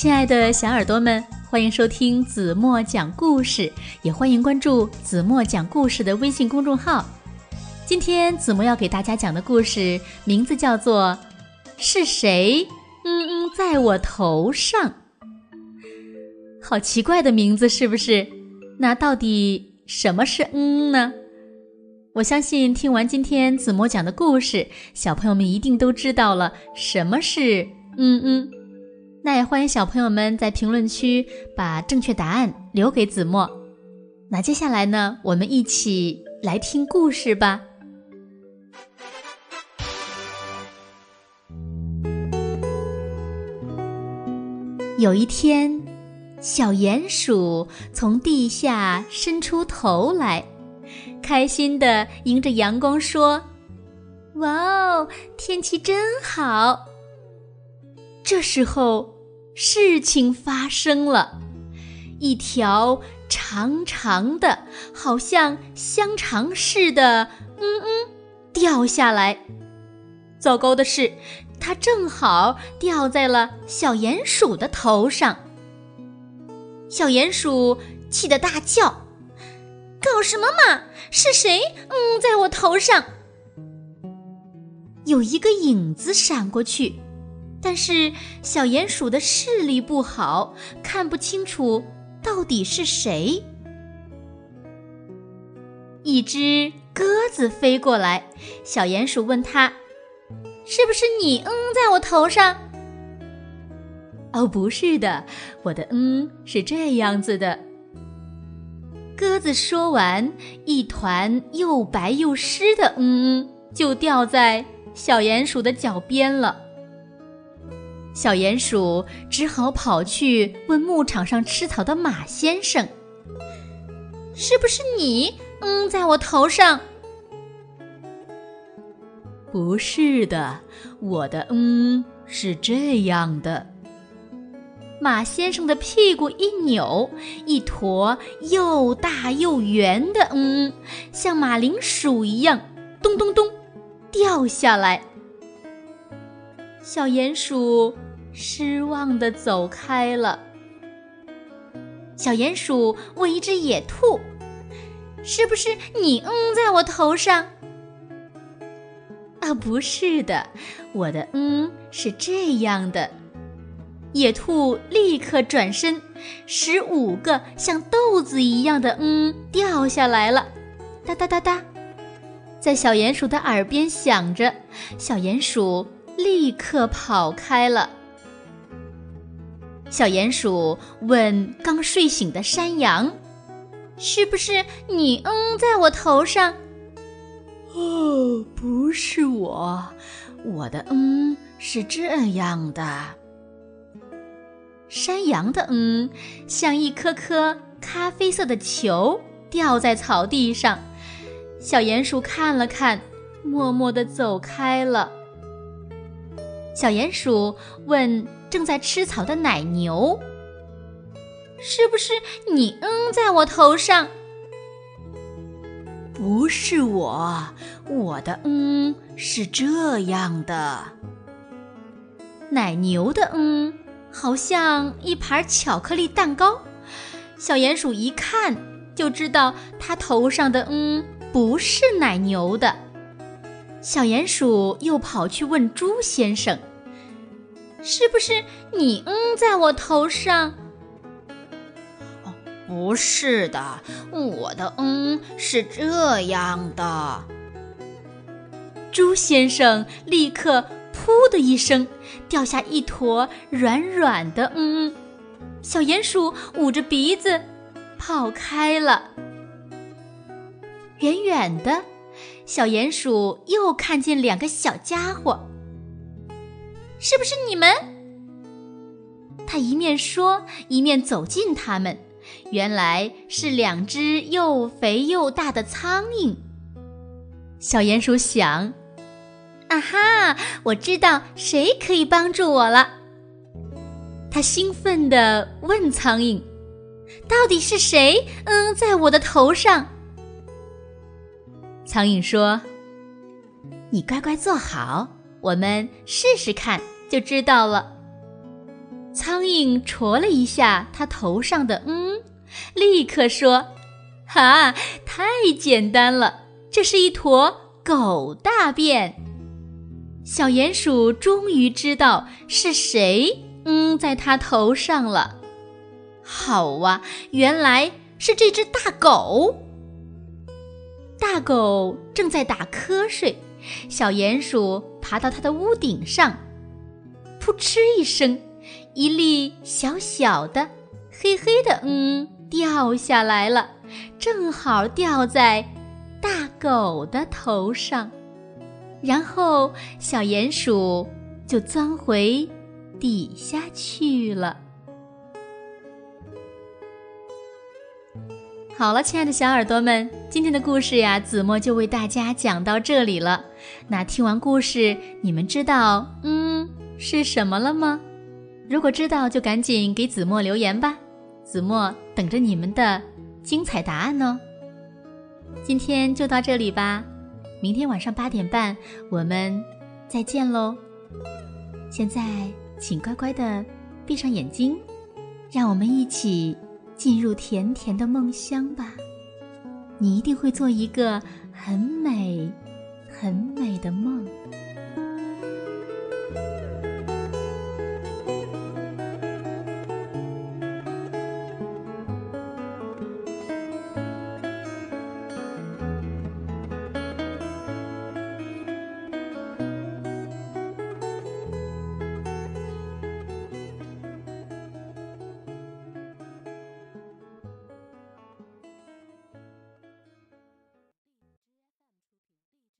亲爱的小耳朵们，欢迎收听子墨讲故事，也欢迎关注子墨讲故事的微信公众号。今天子墨要给大家讲的故事名字叫做《是谁嗯嗯在我头上》。好奇怪的名字，是不是？那到底什么是嗯呢？我相信听完今天子墨讲的故事，小朋友们一定都知道了什么是嗯嗯。那也欢迎小朋友们在评论区把正确答案留给子墨。那接下来呢，我们一起来听故事吧。有一天，小鼹鼠从地下伸出头来，开心的迎着阳光说：“哇哦，天气真好！”这时候，事情发生了，一条长长的、好像香肠似的“嗯嗯”掉下来。糟糕的是，它正好掉在了小鼹鼠的头上。小鼹鼠气得大叫：“搞什么嘛！是谁嗯在我头上？”有一个影子闪过去。但是小鼹鼠的视力不好，看不清楚到底是谁。一只鸽子飞过来，小鼹鼠问他：“是不是你嗯在我头上？”“哦，不是的，我的嗯是这样子的。”鸽子说完，一团又白又湿的嗯嗯就掉在小鼹鼠的脚边了。小鼹鼠只好跑去问牧场上吃草的马先生：“是不是你嗯在我头上？”“不是的，我的嗯是这样的。”马先生的屁股一扭，一坨又大又圆的嗯，像马铃薯一样，咚咚咚掉下来。小鼹鼠失望地走开了。小鼹鼠问一只野兔：“是不是你嗯在我头上？”“啊，不是的，我的嗯是这样的。”野兔立刻转身，十五个像豆子一样的嗯掉下来了，哒哒哒哒，在小鼹鼠的耳边响着。小鼹鼠。立刻跑开了。小鼹鼠问刚睡醒的山羊：“是不是你嗯在我头上？”“哦，不是我，我的嗯是这样的。”山羊的嗯像一颗颗咖啡色的球掉在草地上。小鼹鼠看了看，默默地走开了。小鼹鼠问正在吃草的奶牛：“是不是你嗯在我头上？”“不是我，我的嗯是这样的。”奶牛的嗯好像一盘巧克力蛋糕。小鼹鼠一看就知道它头上的嗯不是奶牛的。小鼹鼠又跑去问猪先生：“是不是你嗯在我头上？”“哦，不是的，我的嗯是这样的。”猪先生立刻“噗”的一声掉下一坨软软的嗯，小鼹鼠捂着鼻子跑开了。远远的。小鼹鼠又看见两个小家伙，是不是你们？他一面说，一面走近他们。原来是两只又肥又大的苍蝇。小鼹鼠想：“啊哈，我知道谁可以帮助我了。”他兴奋地问苍蝇：“到底是谁？嗯，在我的头上？”苍蝇说：“你乖乖坐好，我们试试看就知道了。”苍蝇戳了一下它头上的“嗯”，立刻说：“哈，太简单了，这是一坨狗大便。”小鼹鼠终于知道是谁“嗯”在它头上了。好哇，原来是这只大狗。大狗正在打瞌睡，小鼹鼠爬到它的屋顶上，扑哧一声。一粒小小的、黑黑的“嗯”掉下来了，正好掉在大狗的头上，然后小鼹鼠就钻回底下去了。好了，亲爱的小耳朵们，今天的故事呀，子墨就为大家讲到这里了。那听完故事，你们知道“嗯”是什么了吗？如果知道，就赶紧给子墨留言吧，子墨等着你们的精彩答案呢。今天就到这里吧，明天晚上八点半我们再见喽。现在请乖乖的闭上眼睛，让我们一起进入甜甜的梦乡吧。你一定会做一个很美很美的梦。